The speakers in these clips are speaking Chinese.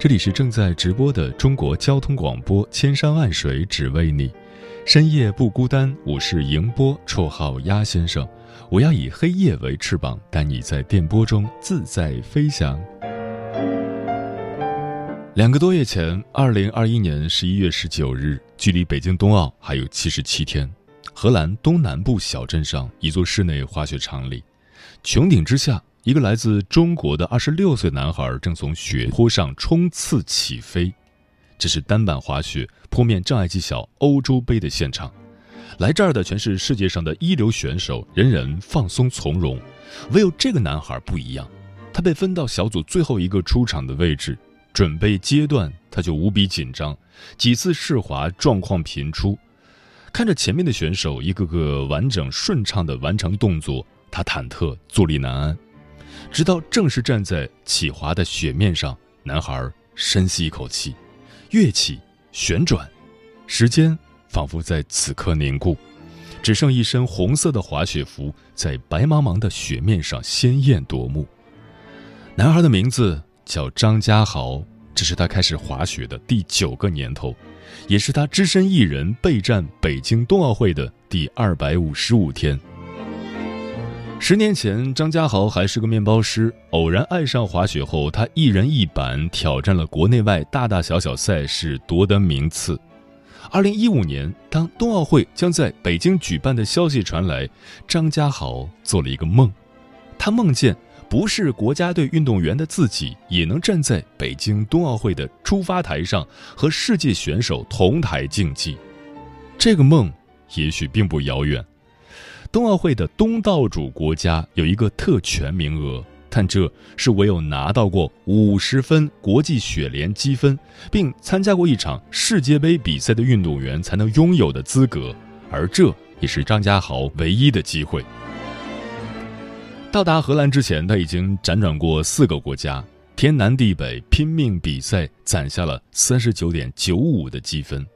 这里是正在直播的中国交通广播，千山万水只为你，深夜不孤单。我是迎波，绰号鸭先生。我要以黑夜为翅膀，带你在电波中自在飞翔。两个多月前，二零二一年十一月十九日，距离北京冬奥还有七十七天，荷兰东南部小镇上一座室内滑雪场里，穹顶之下。一个来自中国的二十六岁男孩正从雪坡上冲刺起飞，这是单板滑雪坡面障碍技巧欧洲杯的现场。来这儿的全是世界上的一流选手，人人放松从容，唯有这个男孩不一样。他被分到小组最后一个出场的位置，准备阶段他就无比紧张，几次试滑状况频出。看着前面的选手一个个完整顺畅地完成动作，他忐忑坐立难安。直到正式站在起滑的雪面上，男孩深吸一口气，跃起，旋转，时间仿佛在此刻凝固，只剩一身红色的滑雪服在白茫茫的雪面上鲜艳夺目。男孩的名字叫张家豪，这是他开始滑雪的第九个年头，也是他只身一人备战北京冬奥会的第二百五十五天。十年前，张家豪还是个面包师，偶然爱上滑雪后，他一人一板挑战了国内外大大小小赛事，夺得名次。二零一五年，当冬奥会将在北京举办的消息传来，张家豪做了一个梦，他梦见不是国家队运动员的自己，也能站在北京冬奥会的出发台上和世界选手同台竞技。这个梦也许并不遥远。冬奥会的东道主国家有一个特权名额，但这是唯有拿到过五十分国际雪联积分，并参加过一场世界杯比赛的运动员才能拥有的资格，而这也是张家豪唯一的机会。到达荷兰之前，他已经辗转过四个国家，天南地北拼命比赛，攒下了三十九点九五的积分。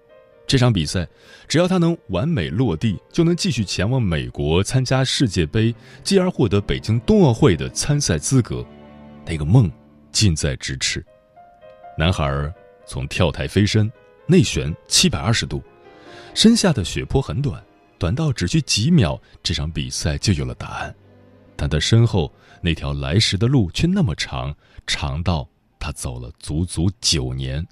这场比赛，只要他能完美落地，就能继续前往美国参加世界杯，继而获得北京冬奥会的参赛资格。那个梦近在咫尺。男孩从跳台飞身，内旋七百二十度，身下的雪坡很短，短到只需几秒，这场比赛就有了答案。但他身后那条来时的路却那么长，长到他走了足足九年。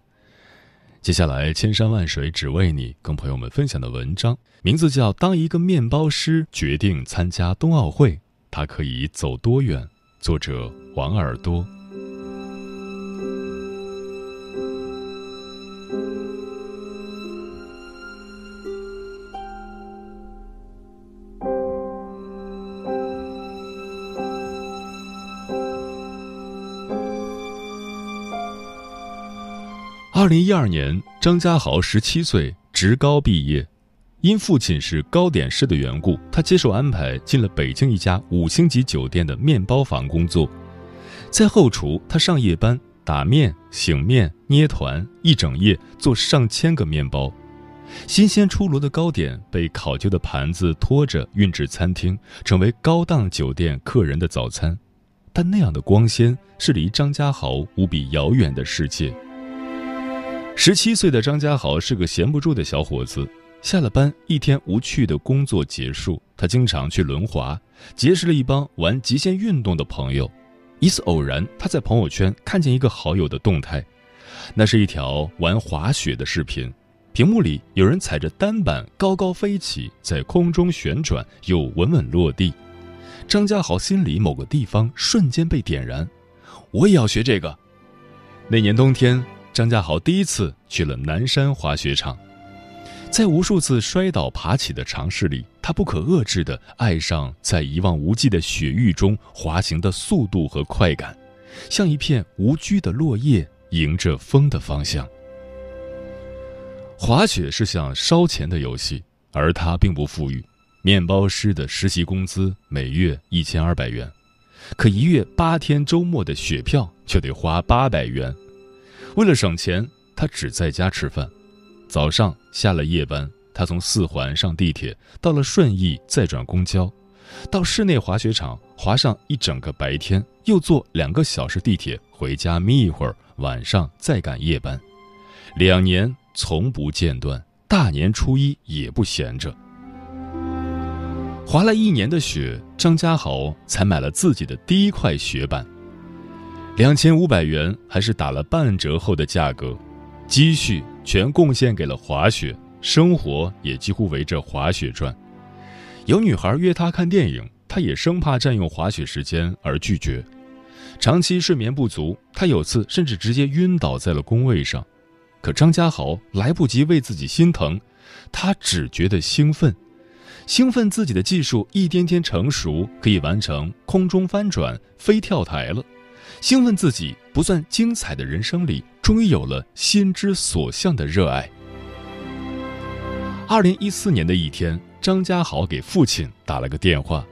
接下来，千山万水只为你，跟朋友们分享的文章名字叫《当一个面包师决定参加冬奥会，他可以走多远》，作者王耳朵。二零一二年，张家豪十七岁，职高毕业。因父亲是糕点师的缘故，他接受安排进了北京一家五星级酒店的面包房工作。在后厨，他上夜班打面、醒面、捏团，一整夜做上千个面包。新鲜出炉的糕点被考究的盘子拖着运至餐厅，成为高档酒店客人的早餐。但那样的光鲜，是离张家豪无比遥远的世界。十七岁的张家豪是个闲不住的小伙子，下了班，一天无趣的工作结束，他经常去轮滑，结识了一帮玩极限运动的朋友。一次偶然，他在朋友圈看见一个好友的动态，那是一条玩滑雪的视频，屏幕里有人踩着单板高高飞起，在空中旋转又稳稳落地。张家豪心里某个地方瞬间被点燃，我也要学这个。那年冬天，张家豪第一次去了南山滑雪场，在无数次摔倒爬起的尝试里，他不可遏制地爱上在一望无际的雪域中滑行的速度和快感，像一片无拘的落叶，迎着风的方向。滑雪是项烧钱的游戏，而他并不富裕。面包师的实习工资每月一千二百元，可一月八天周末的雪票却得花八百元。为了省钱，他只在家吃饭。早上下了夜班，他从四环上地铁，到了顺义再转公交，到室内滑雪场滑上一整个白天，又坐两个小时地铁回家眯一会儿，晚上再赶夜班。两年从不间断，大年初一也不闲着。滑了一年的雪，张家豪才买了自己的第一块雪板，两千五百元，还是打了半折后的价格，积蓄全贡献给了滑雪，生活也几乎围着滑雪转。有女孩约他看电影，他也生怕占用滑雪时间而拒绝。长期睡眠不足，他有次甚至直接晕倒在了工位上，可张家豪来不及为自己心疼，他只觉得兴奋。兴奋自己的技术一天天成熟，可以完成空中翻转、飞跳台了；兴奋自己不算精彩的人生里，终于有了心之所向的热爱。二零一四年的一天，张家豪给父亲打了个电话，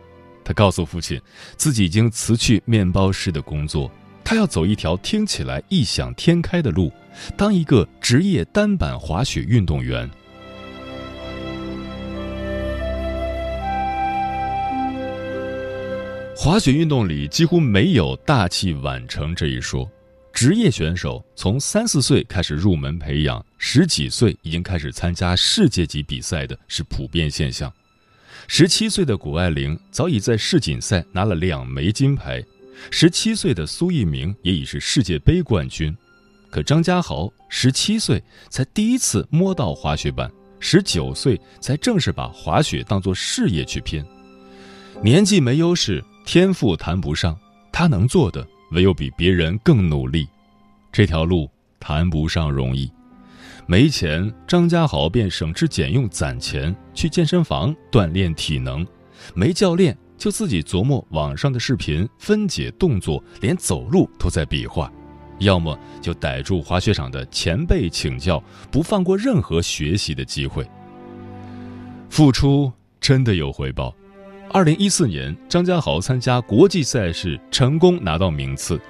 他告诉父亲，自己已经辞去面包师的工作，他要走一条听起来异想天开的路，当一个职业单板滑雪运动员。滑雪运动里几乎没有大器晚成这一说，职业选手从三四岁开始入门培养，十几岁已经开始参加世界级比赛的是普遍现象。十七岁的谷爱凌早已在世锦赛拿了两枚金牌，十七岁的苏翊鸣也已是世界杯冠军。可张家豪十七岁才第一次摸到滑雪板，十九岁才正式把滑雪当作事业去拼，年纪没优势。天赋谈不上，他能做的唯有比别人更努力。这条路谈不上容易，没钱，张家豪便省吃俭用攒钱去健身房锻炼体能；没教练，就自己琢磨网上的视频分解动作，连走路都在比划；要么就逮住滑雪场的前辈请教，不放过任何学习的机会。付出真的有回报。二零一四年，张家豪参加国际赛事，成功拿到名次。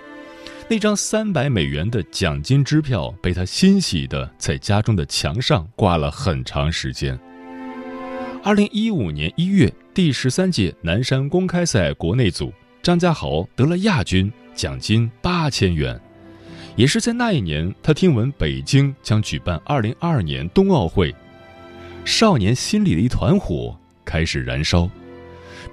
那张三百美元的奖金支票被他欣喜的在家中的墙上挂了很长时间。二零一五年一月，第十三届南山公开赛国内组，张家豪得了亚军，奖金八千元。也是在那一年，他听闻北京将举办二零二二年冬奥会，少年心里的一团火开始燃烧。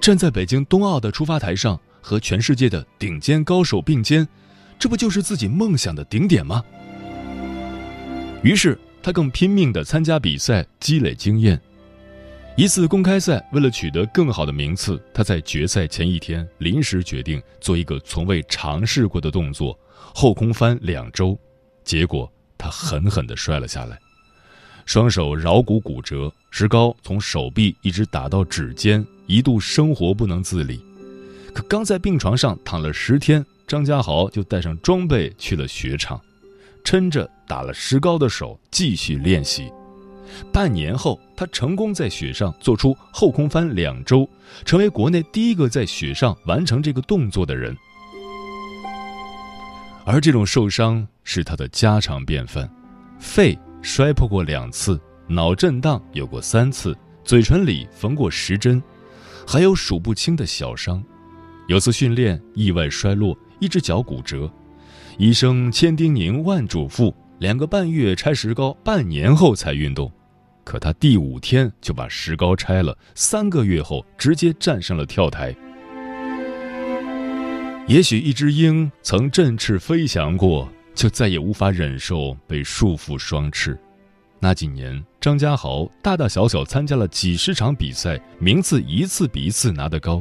站在北京冬奥的出发台上，和全世界的顶尖高手并肩，这不就是自己梦想的顶点吗？于是他更拼命地参加比赛，积累经验。一次公开赛，为了取得更好的名次，他在决赛前一天临时决定做一个从未尝试过的动作——后空翻两周。结果他狠狠地摔了下来。双手桡骨骨折，石膏从手臂一直打到指尖，一度生活不能自理。可刚在病床上躺了十天，张家豪就带上装备去了雪场，撑着打了石膏的手继续练习。半年后，他成功在雪上做出后空翻两周，成为国内第一个在雪上完成这个动作的人。而这种受伤是他的家常便饭，肺。摔破过两次，脑震荡有过三次，嘴唇里缝过十针，还有数不清的小伤。有次训练意外摔落，一只脚骨折，医生千叮咛万嘱咐，两个半月拆石膏，半年后才运动。可他第五天就把石膏拆了，三个月后直接站上了跳台。也许一只鹰曾振翅飞翔过。就再也无法忍受被束缚双翅。那几年，张家豪大大小小参加了几十场比赛，名次一次比一次拿得高。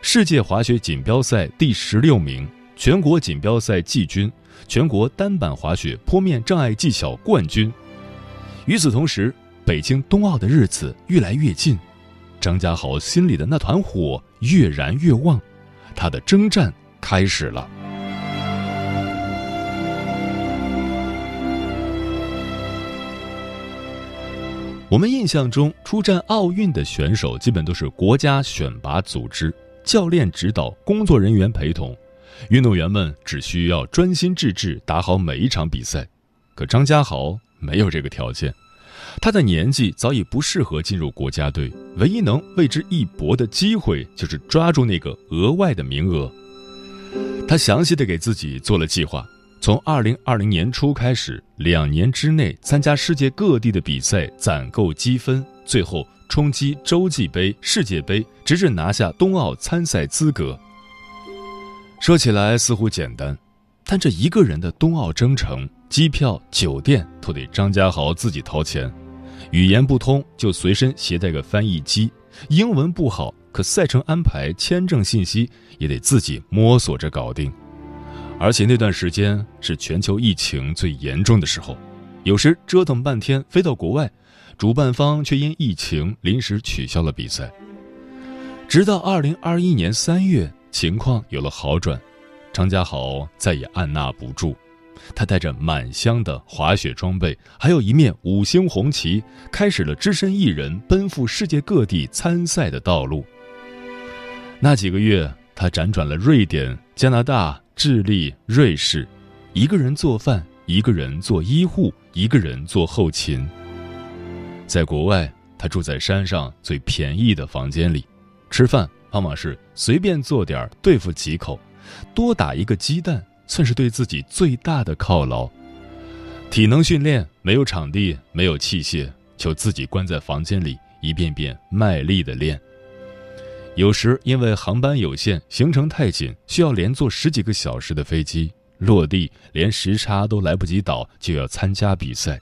世界滑雪锦标赛第十六名，全国锦标赛季军，全国单板滑雪坡面障碍技巧冠军。与此同时，北京冬奥的日子越来越近，张家豪心里的那团火越燃越旺，他的征战开始了。我们印象中出战奥运的选手，基本都是国家选拔组织、教练指导、工作人员陪同，运动员们只需要专心致志打好每一场比赛。可张家豪没有这个条件，他的年纪早已不适合进入国家队，唯一能为之一搏的机会就是抓住那个额外的名额。他详细的给自己做了计划。从二零二零年初开始，两年之内参加世界各地的比赛，攒够积分，最后冲击洲际杯、世界杯，直至拿下冬奥参赛资格。说起来似乎简单，但这一个人的冬奥征程，机票、酒店都得张家豪自己掏钱，语言不通就随身携带个翻译机，英文不好，可赛程安排、签证信息也得自己摸索着搞定。而且那段时间是全球疫情最严重的时候，有时折腾半天飞到国外，主办方却因疫情临时取消了比赛。直到二零二一年三月，情况有了好转，张家豪再也按捺不住，他带着满箱的滑雪装备，还有一面五星红旗，开始了只身一人奔赴世界各地参赛的道路。那几个月，他辗转了瑞典、加拿大。智利、瑞士，一个人做饭，一个人做医护，一个人做后勤。在国外，他住在山上最便宜的房间里，吃饭往往是随便做点对付几口，多打一个鸡蛋算是对自己最大的犒劳。体能训练没有场地，没有器械，就自己关在房间里一遍遍卖力的练。有时因为航班有限，行程太紧，需要连坐十几个小时的飞机，落地连时差都来不及倒，就要参加比赛。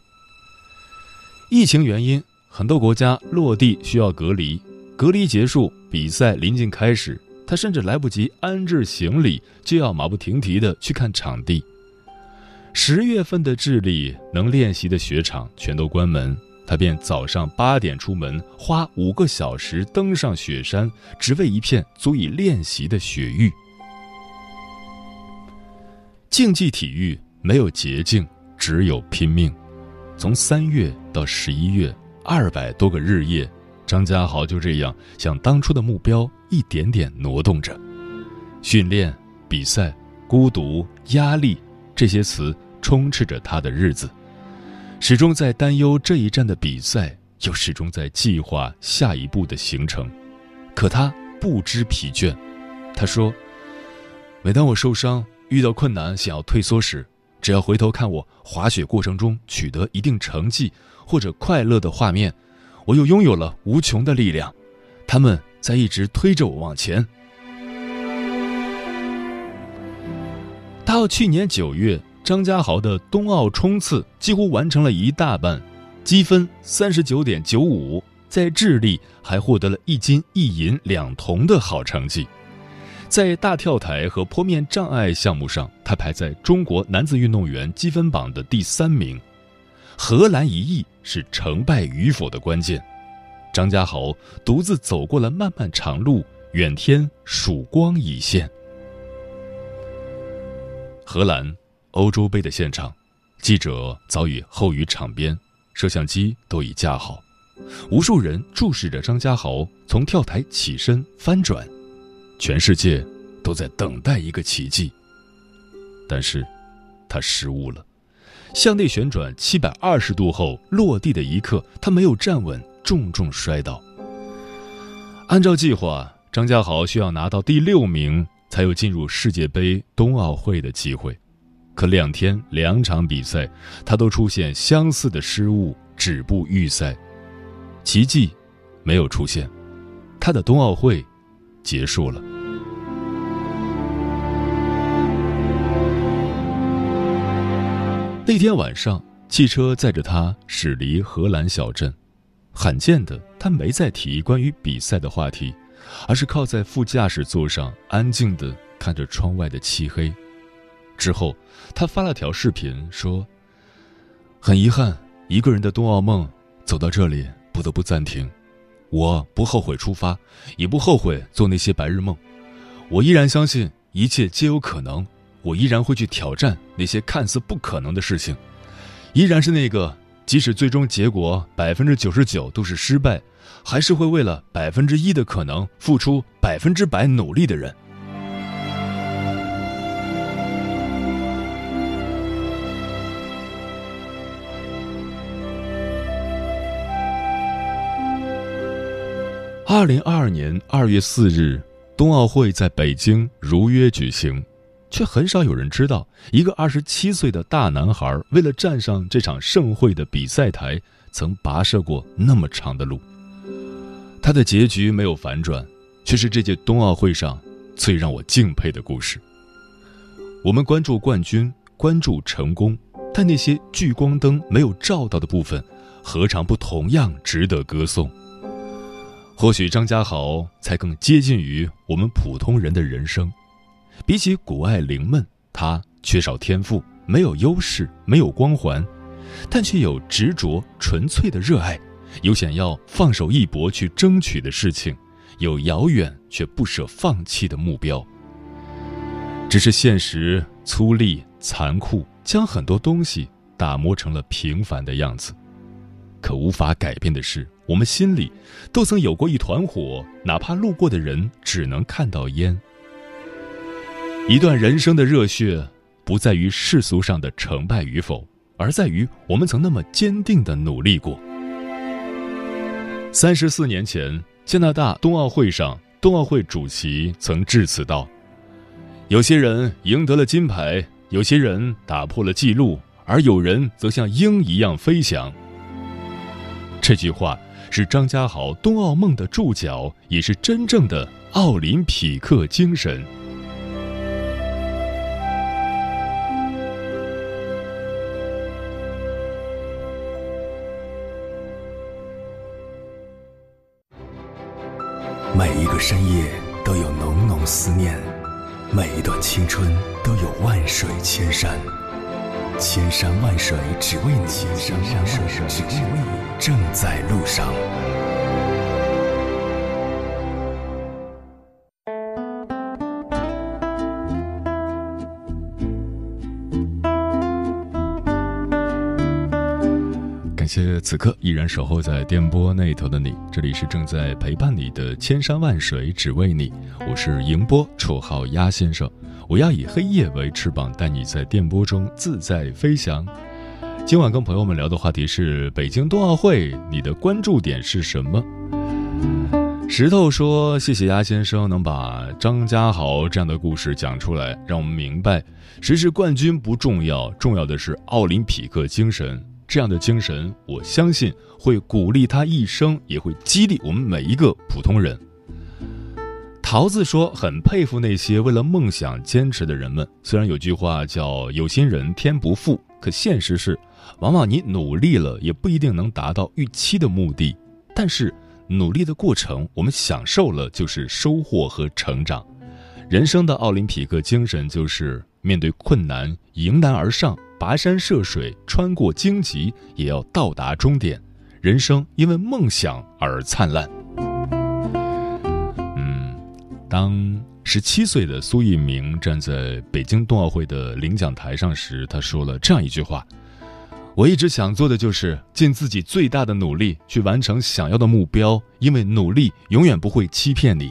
疫情原因，很多国家落地需要隔离，隔离结束，比赛临近开始，他甚至来不及安置行李，就要马不停蹄的去看场地。十月份的智利能练习的雪场全都关门。他便早上八点出门，花五个小时登上雪山，只为一片足以练习的雪域。竞技体育没有捷径，只有拼命。从三月到十一月，二百多个日夜，张家豪就这样向当初的目标一点点挪动着。训练、比赛、孤独、压力，这些词充斥着他的日子。始终在担忧这一站的比赛，又始终在计划下一步的行程，可他不知疲倦。他说：“每当我受伤、遇到困难、想要退缩时，只要回头看我滑雪过程中取得一定成绩或者快乐的画面，我又拥有了无穷的力量。他们在一直推着我往前。”到去年九月。张家豪的冬奥冲刺几乎完成了一大半，积分三十九点九五，在智利还获得了一金一银两铜的好成绩。在大跳台和坡面障碍项目上，他排在中国男子运动员积分榜的第三名。荷兰一役是成败与否的关键。张家豪独自走过了漫漫长路，远天曙光已现。荷兰。欧洲杯的现场，记者早已候于场边，摄像机都已架好，无数人注视着张家豪从跳台起身翻转，全世界都在等待一个奇迹。但是，他失误了，向内旋转七百二十度后落地的一刻，他没有站稳，重重摔倒。按照计划，张家豪需要拿到第六名，才有进入世界杯、冬奥会的机会。可两天两场比赛，他都出现相似的失误，止步预赛。奇迹没有出现，他的冬奥会结束了。那天晚上，汽车载着他驶离荷兰小镇，罕见的，他没再提关于比赛的话题，而是靠在副驾驶座上，安静的看着窗外的漆黑。之后，他发了条视频说：“很遗憾，一个人的冬奥梦走到这里，不得不暂停。我不后悔出发，也不后悔做那些白日梦。我依然相信一切皆有可能，我依然会去挑战那些看似不可能的事情。依然是那个，即使最终结果百分之九十九都是失败，还是会为了百分之一的可能付出百分之百努力的人。”二零二二年二月四日，冬奥会在北京如约举行，却很少有人知道，一个二十七岁的大男孩为了站上这场盛会的比赛台，曾跋涉过那么长的路。他的结局没有反转，却是这届冬奥会上最让我敬佩的故事。我们关注冠军，关注成功，但那些聚光灯没有照到的部分，何尝不同样值得歌颂？或许张家豪才更接近于我们普通人的人生。比起谷爱凌们，他缺少天赋，没有优势，没有光环，但却有执着、纯粹的热爱，有想要放手一搏去争取的事情，有遥远却不舍放弃的目标。只是现实粗粝、残酷，将很多东西打磨成了平凡的样子。可无法改变的是，我们心里都曾有过一团火，哪怕路过的人只能看到烟。一段人生的热血，不在于世俗上的成败与否，而在于我们曾那么坚定的努力过。三十四年前，加拿大冬奥会上，冬奥会主席曾致辞道：“有些人赢得了金牌，有些人打破了纪录，而有人则像鹰一样飞翔。”这句话是张家豪冬奥梦的注脚，也是真正的奥林匹克精神。每一个深夜都有浓浓思念，每一段青春都有万水千山。千山万水只为你，千山万水只为你，正在路上。感谢此刻依然守候在电波那头的你，这里是正在陪伴你的千山万水只为你，我是迎波，绰号鸭先生。我要以黑夜为翅膀，带你在电波中自在飞翔。今晚跟朋友们聊的话题是北京冬奥会，你的关注点是什么？石头说：“谢谢鸭先生能把张家豪这样的故事讲出来，让我们明白，谁是冠军不重要，重要的是奥林匹克精神。这样的精神，我相信会鼓励他一生，也会激励我们每一个普通人。”桃子说：“很佩服那些为了梦想坚持的人们。虽然有句话叫‘有心人天不负’，可现实是，往往你努力了也不一定能达到预期的目的。但是努力的过程，我们享受了就是收获和成长。人生的奥林匹克精神就是面对困难迎难而上，跋山涉水，穿过荆棘，也要到达终点。人生因为梦想而灿烂。”当十七岁的苏翊鸣站在北京冬奥会的领奖台上时，他说了这样一句话：“我一直想做的就是尽自己最大的努力去完成想要的目标，因为努力永远不会欺骗你。”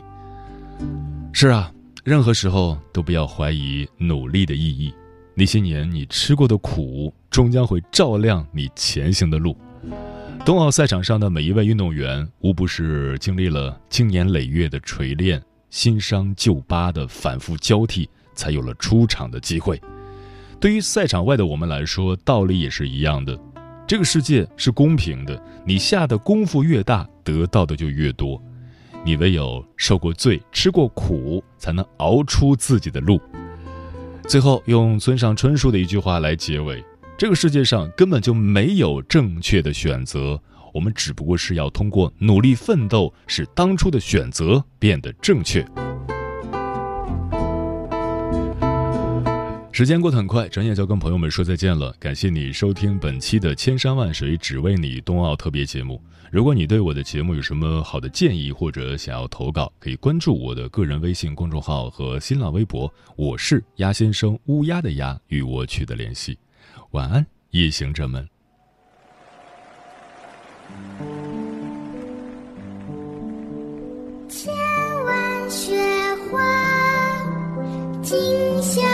是啊，任何时候都不要怀疑努力的意义。那些年你吃过的苦，终将会照亮你前行的路。冬奥赛场上的每一位运动员，无不是经历了经年累月的锤炼。新伤旧疤的反复交替，才有了出场的机会。对于赛场外的我们来说，道理也是一样的。这个世界是公平的，你下的功夫越大，得到的就越多。你唯有受过罪、吃过苦，才能熬出自己的路。最后，用村上春树的一句话来结尾：这个世界上根本就没有正确的选择，我们只不过是要通过努力奋斗，使当初的选择变得正确。时间过得很快，转眼就要跟朋友们说再见了。感谢你收听本期的《千山万水只为你》冬奥特别节目。如果你对我的节目有什么好的建议，或者想要投稿，可以关注我的个人微信公众号和新浪微博，我是鸭先生乌鸦的鸭，与我取得联系。晚安，夜行者们。今宵